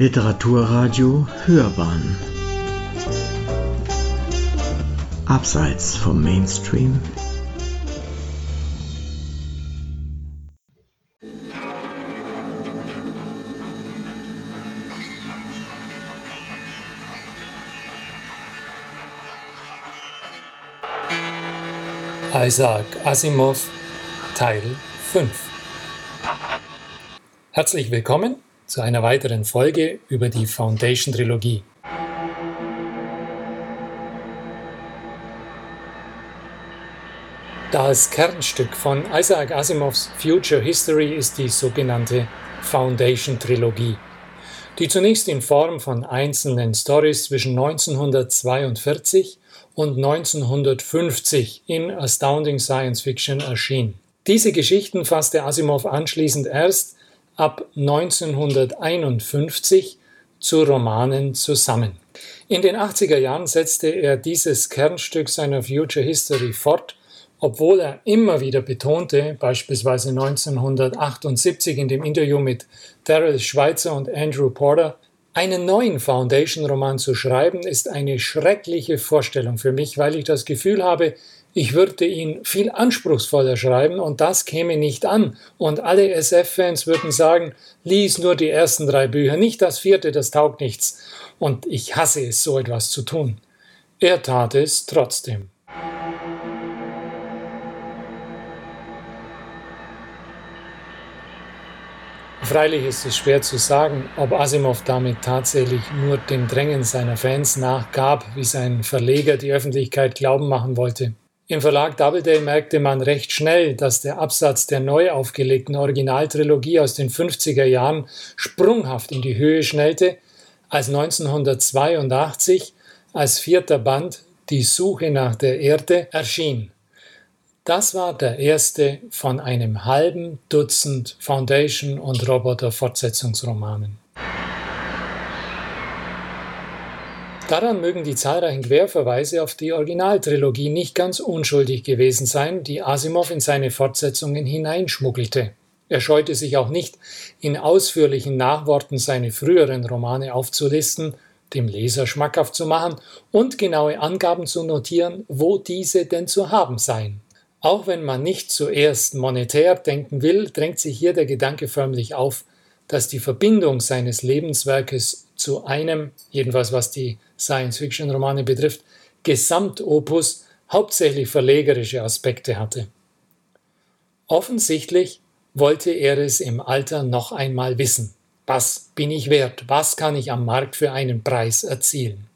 Literaturradio Hörbahn. Abseits vom Mainstream. Isaac Asimov Teil 5 Herzlich willkommen zu einer weiteren Folge über die Foundation Trilogie. Das Kernstück von Isaac Asimovs Future History ist die sogenannte Foundation Trilogie, die zunächst in Form von einzelnen Stories zwischen 1942 und 1950 in Astounding Science Fiction erschien. Diese Geschichten fasste Asimov anschließend erst ab 1951 zu Romanen zusammen. In den 80er Jahren setzte er dieses Kernstück seiner Future History fort, obwohl er immer wieder betonte, beispielsweise 1978 in dem Interview mit Daryl Schweitzer und Andrew Porter, einen neuen Foundation-Roman zu schreiben, ist eine schreckliche Vorstellung für mich, weil ich das Gefühl habe, ich würde ihn viel anspruchsvoller schreiben und das käme nicht an. Und alle SF-Fans würden sagen, lies nur die ersten drei Bücher, nicht das vierte, das taugt nichts. Und ich hasse es, so etwas zu tun. Er tat es trotzdem. Freilich ist es schwer zu sagen, ob Asimov damit tatsächlich nur dem Drängen seiner Fans nachgab, wie sein Verleger die Öffentlichkeit glauben machen wollte. Im Verlag Doubleday merkte man recht schnell, dass der Absatz der neu aufgelegten Originaltrilogie aus den 50er Jahren sprunghaft in die Höhe schnellte, als 1982 als vierter Band Die Suche nach der Erde erschien. Das war der erste von einem halben Dutzend Foundation- und Roboter-Fortsetzungsromanen. Daran mögen die zahlreichen Querverweise auf die Originaltrilogie nicht ganz unschuldig gewesen sein, die Asimov in seine Fortsetzungen hineinschmuggelte. Er scheute sich auch nicht, in ausführlichen Nachworten seine früheren Romane aufzulisten, dem Leser schmackhaft zu machen und genaue Angaben zu notieren, wo diese denn zu haben seien. Auch wenn man nicht zuerst monetär denken will, drängt sich hier der Gedanke förmlich auf, dass die Verbindung seines Lebenswerkes zu einem, jedenfalls was die Science-Fiction-Romane betrifft, Gesamtopus hauptsächlich verlegerische Aspekte hatte. Offensichtlich wollte er es im Alter noch einmal wissen. Was bin ich wert? Was kann ich am Markt für einen Preis erzielen?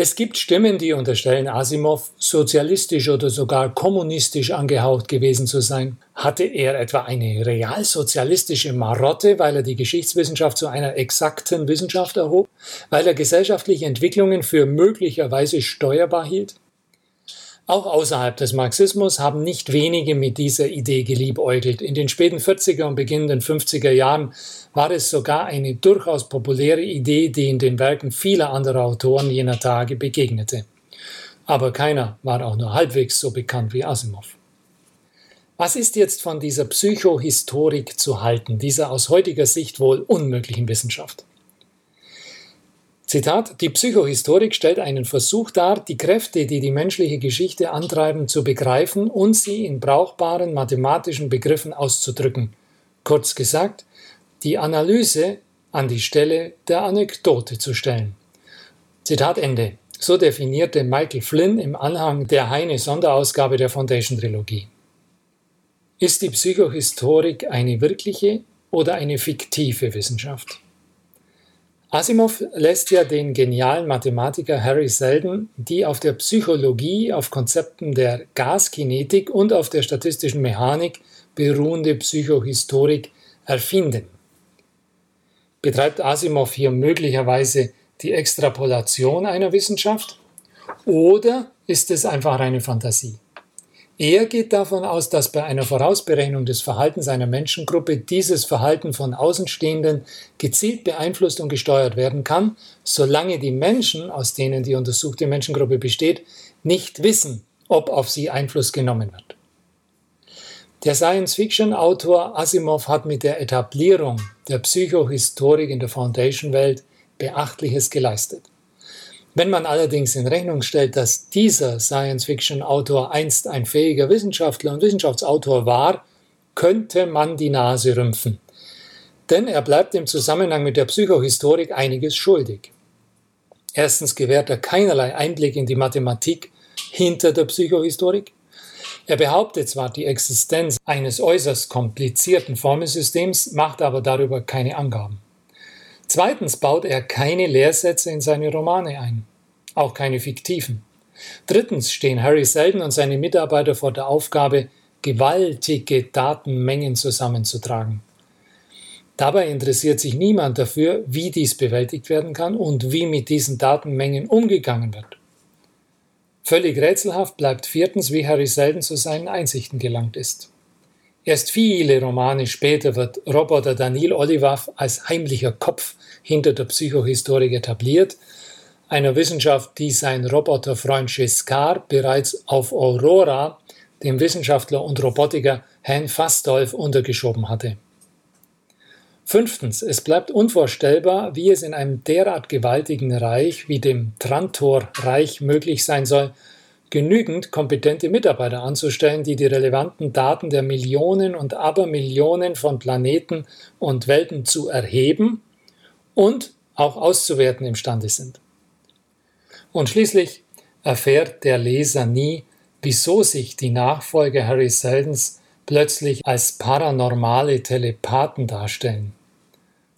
Es gibt Stimmen, die unterstellen, Asimov sozialistisch oder sogar kommunistisch angehaucht gewesen zu sein. Hatte er etwa eine realsozialistische Marotte, weil er die Geschichtswissenschaft zu einer exakten Wissenschaft erhob? Weil er gesellschaftliche Entwicklungen für möglicherweise steuerbar hielt? Auch außerhalb des Marxismus haben nicht wenige mit dieser Idee geliebäugelt. In den späten 40er und beginnenden 50er Jahren war es sogar eine durchaus populäre Idee, die in den Werken vieler anderer Autoren jener Tage begegnete. Aber keiner war auch nur halbwegs so bekannt wie Asimov. Was ist jetzt von dieser Psychohistorik zu halten, dieser aus heutiger Sicht wohl unmöglichen Wissenschaft? Zitat, die Psychohistorik stellt einen Versuch dar, die Kräfte, die die menschliche Geschichte antreiben, zu begreifen und sie in brauchbaren mathematischen Begriffen auszudrücken. Kurz gesagt, die Analyse an die Stelle der Anekdote zu stellen. Zitat Ende. So definierte Michael Flynn im Anhang der Heine Sonderausgabe der Foundation Trilogie. Ist die Psychohistorik eine wirkliche oder eine fiktive Wissenschaft? Asimov lässt ja den genialen Mathematiker Harry Seldon die auf der Psychologie, auf Konzepten der Gaskinetik und auf der statistischen Mechanik beruhende Psychohistorik erfinden. Betreibt Asimov hier möglicherweise die Extrapolation einer Wissenschaft oder ist es einfach eine Fantasie? Er geht davon aus, dass bei einer Vorausberechnung des Verhaltens einer Menschengruppe dieses Verhalten von Außenstehenden gezielt beeinflusst und gesteuert werden kann, solange die Menschen, aus denen die untersuchte Menschengruppe besteht, nicht wissen, ob auf sie Einfluss genommen wird. Der Science-Fiction-Autor Asimov hat mit der Etablierung der Psychohistorik in der Foundation-Welt Beachtliches geleistet. Wenn man allerdings in Rechnung stellt, dass dieser Science-Fiction-Autor einst ein fähiger Wissenschaftler und Wissenschaftsautor war, könnte man die Nase rümpfen. Denn er bleibt im Zusammenhang mit der Psychohistorik einiges schuldig. Erstens gewährt er keinerlei Einblick in die Mathematik hinter der Psychohistorik. Er behauptet zwar die Existenz eines äußerst komplizierten Formelsystems, macht aber darüber keine Angaben. Zweitens baut er keine Lehrsätze in seine Romane ein, auch keine fiktiven. Drittens stehen Harry Seldon und seine Mitarbeiter vor der Aufgabe, gewaltige Datenmengen zusammenzutragen. Dabei interessiert sich niemand dafür, wie dies bewältigt werden kann und wie mit diesen Datenmengen umgegangen wird. Völlig rätselhaft bleibt viertens, wie Harry Seldon zu seinen Einsichten gelangt ist. Erst viele Romane später wird Roboter Daniel Olivav als heimlicher Kopf hinter der Psychohistorik etabliert, einer Wissenschaft, die sein Roboterfreund Giscard bereits auf Aurora, dem Wissenschaftler und Robotiker Herrn Fastolf, untergeschoben hatte. Fünftens, es bleibt unvorstellbar, wie es in einem derart gewaltigen Reich wie dem Trantor-Reich möglich sein soll, genügend kompetente Mitarbeiter anzustellen, die die relevanten Daten der Millionen und Abermillionen von Planeten und Welten zu erheben und auch auszuwerten imstande sind. Und schließlich erfährt der Leser nie, wieso sich die Nachfolger Harry Seldons plötzlich als paranormale Telepathen darstellen.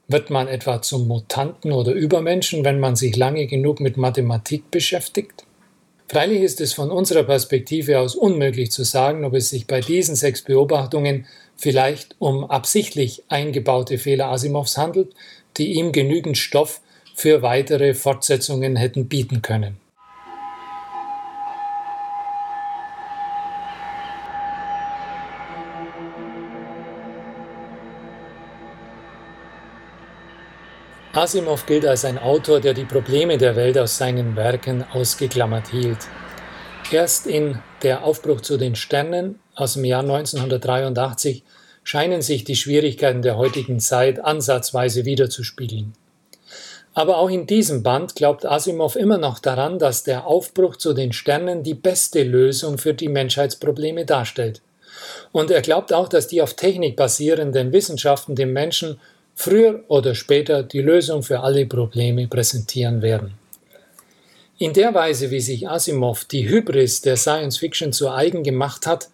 Wird man etwa zum Mutanten oder Übermenschen, wenn man sich lange genug mit Mathematik beschäftigt? Freilich ist es von unserer Perspektive aus unmöglich zu sagen, ob es sich bei diesen sechs Beobachtungen vielleicht um absichtlich eingebaute Fehler Asimovs handelt, die ihm genügend Stoff für weitere Fortsetzungen hätten bieten können. Asimov gilt als ein Autor, der die Probleme der Welt aus seinen Werken ausgeklammert hielt. Erst in Der Aufbruch zu den Sternen aus dem Jahr 1983 scheinen sich die Schwierigkeiten der heutigen Zeit ansatzweise wiederzuspiegeln. Aber auch in diesem Band glaubt Asimov immer noch daran, dass der Aufbruch zu den Sternen die beste Lösung für die Menschheitsprobleme darstellt. Und er glaubt auch, dass die auf Technik basierenden Wissenschaften dem Menschen früher oder später die Lösung für alle Probleme präsentieren werden. In der Weise, wie sich Asimov die Hybris der Science Fiction zu eigen gemacht hat,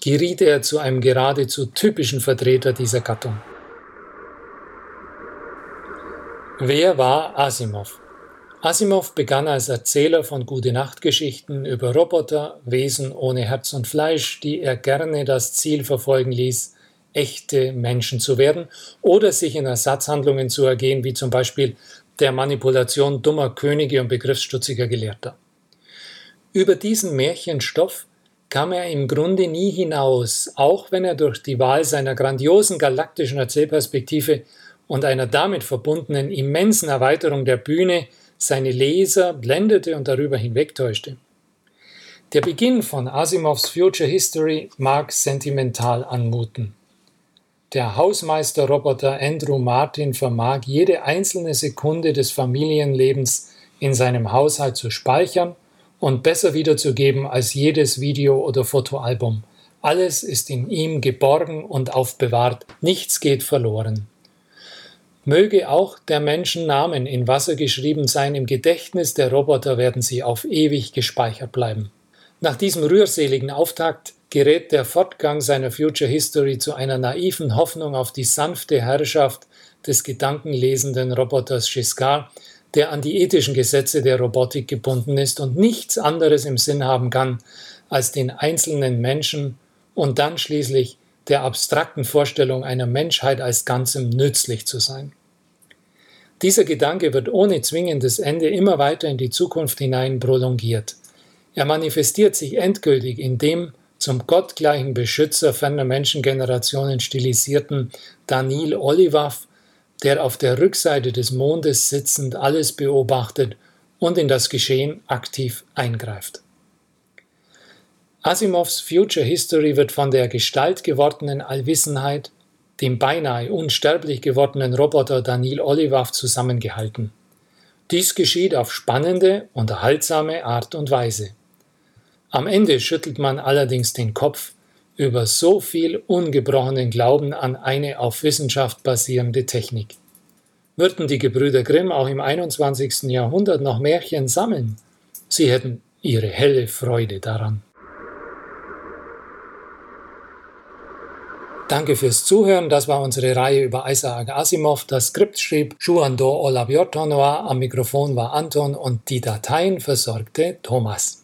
geriet er zu einem geradezu typischen Vertreter dieser Gattung. Wer war Asimov? Asimov begann als Erzähler von Gute-Nacht-Geschichten über Roboter, Wesen ohne Herz und Fleisch, die er gerne das Ziel verfolgen ließ, echte Menschen zu werden oder sich in Ersatzhandlungen zu ergehen, wie zum Beispiel der Manipulation dummer Könige und begriffsstutziger Gelehrter. Über diesen Märchenstoff kam er im Grunde nie hinaus, auch wenn er durch die Wahl seiner grandiosen galaktischen Erzählperspektive und einer damit verbundenen immensen Erweiterung der Bühne seine Leser blendete und darüber hinwegtäuschte. Der Beginn von Asimovs Future History mag sentimental anmuten. Der Hausmeisterroboter Andrew Martin vermag jede einzelne Sekunde des Familienlebens in seinem Haushalt zu speichern und besser wiederzugeben als jedes Video- oder Fotoalbum. Alles ist in ihm geborgen und aufbewahrt, nichts geht verloren. Möge auch der Menschen Namen in Wasser geschrieben sein, im Gedächtnis der Roboter werden sie auf ewig gespeichert bleiben. Nach diesem rührseligen Auftakt gerät der Fortgang seiner Future History zu einer naiven Hoffnung auf die sanfte Herrschaft des gedankenlesenden Roboters Giscard, der an die ethischen Gesetze der Robotik gebunden ist und nichts anderes im Sinn haben kann, als den einzelnen Menschen und dann schließlich der abstrakten Vorstellung einer Menschheit als Ganzem nützlich zu sein. Dieser Gedanke wird ohne zwingendes Ende immer weiter in die Zukunft hinein prolongiert. Er manifestiert sich endgültig in dem zum gottgleichen Beschützer ferner Menschengenerationen stilisierten Daniel Olivav, der auf der Rückseite des Mondes sitzend alles beobachtet und in das Geschehen aktiv eingreift. Asimovs Future History wird von der Gestalt gewordenen Allwissenheit, dem beinahe unsterblich gewordenen Roboter Daniel Olivav zusammengehalten. Dies geschieht auf spannende, unterhaltsame Art und Weise. Am Ende schüttelt man allerdings den Kopf über so viel ungebrochenen Glauben an eine auf Wissenschaft basierende Technik. Würden die Gebrüder Grimm auch im 21. Jahrhundert noch Märchen sammeln? Sie hätten ihre helle Freude daran. Danke fürs Zuhören. Das war unsere Reihe über Isaac Asimov. Das Skript schrieb Juando Olabiotonoa. Am Mikrofon war Anton und die Dateien versorgte Thomas.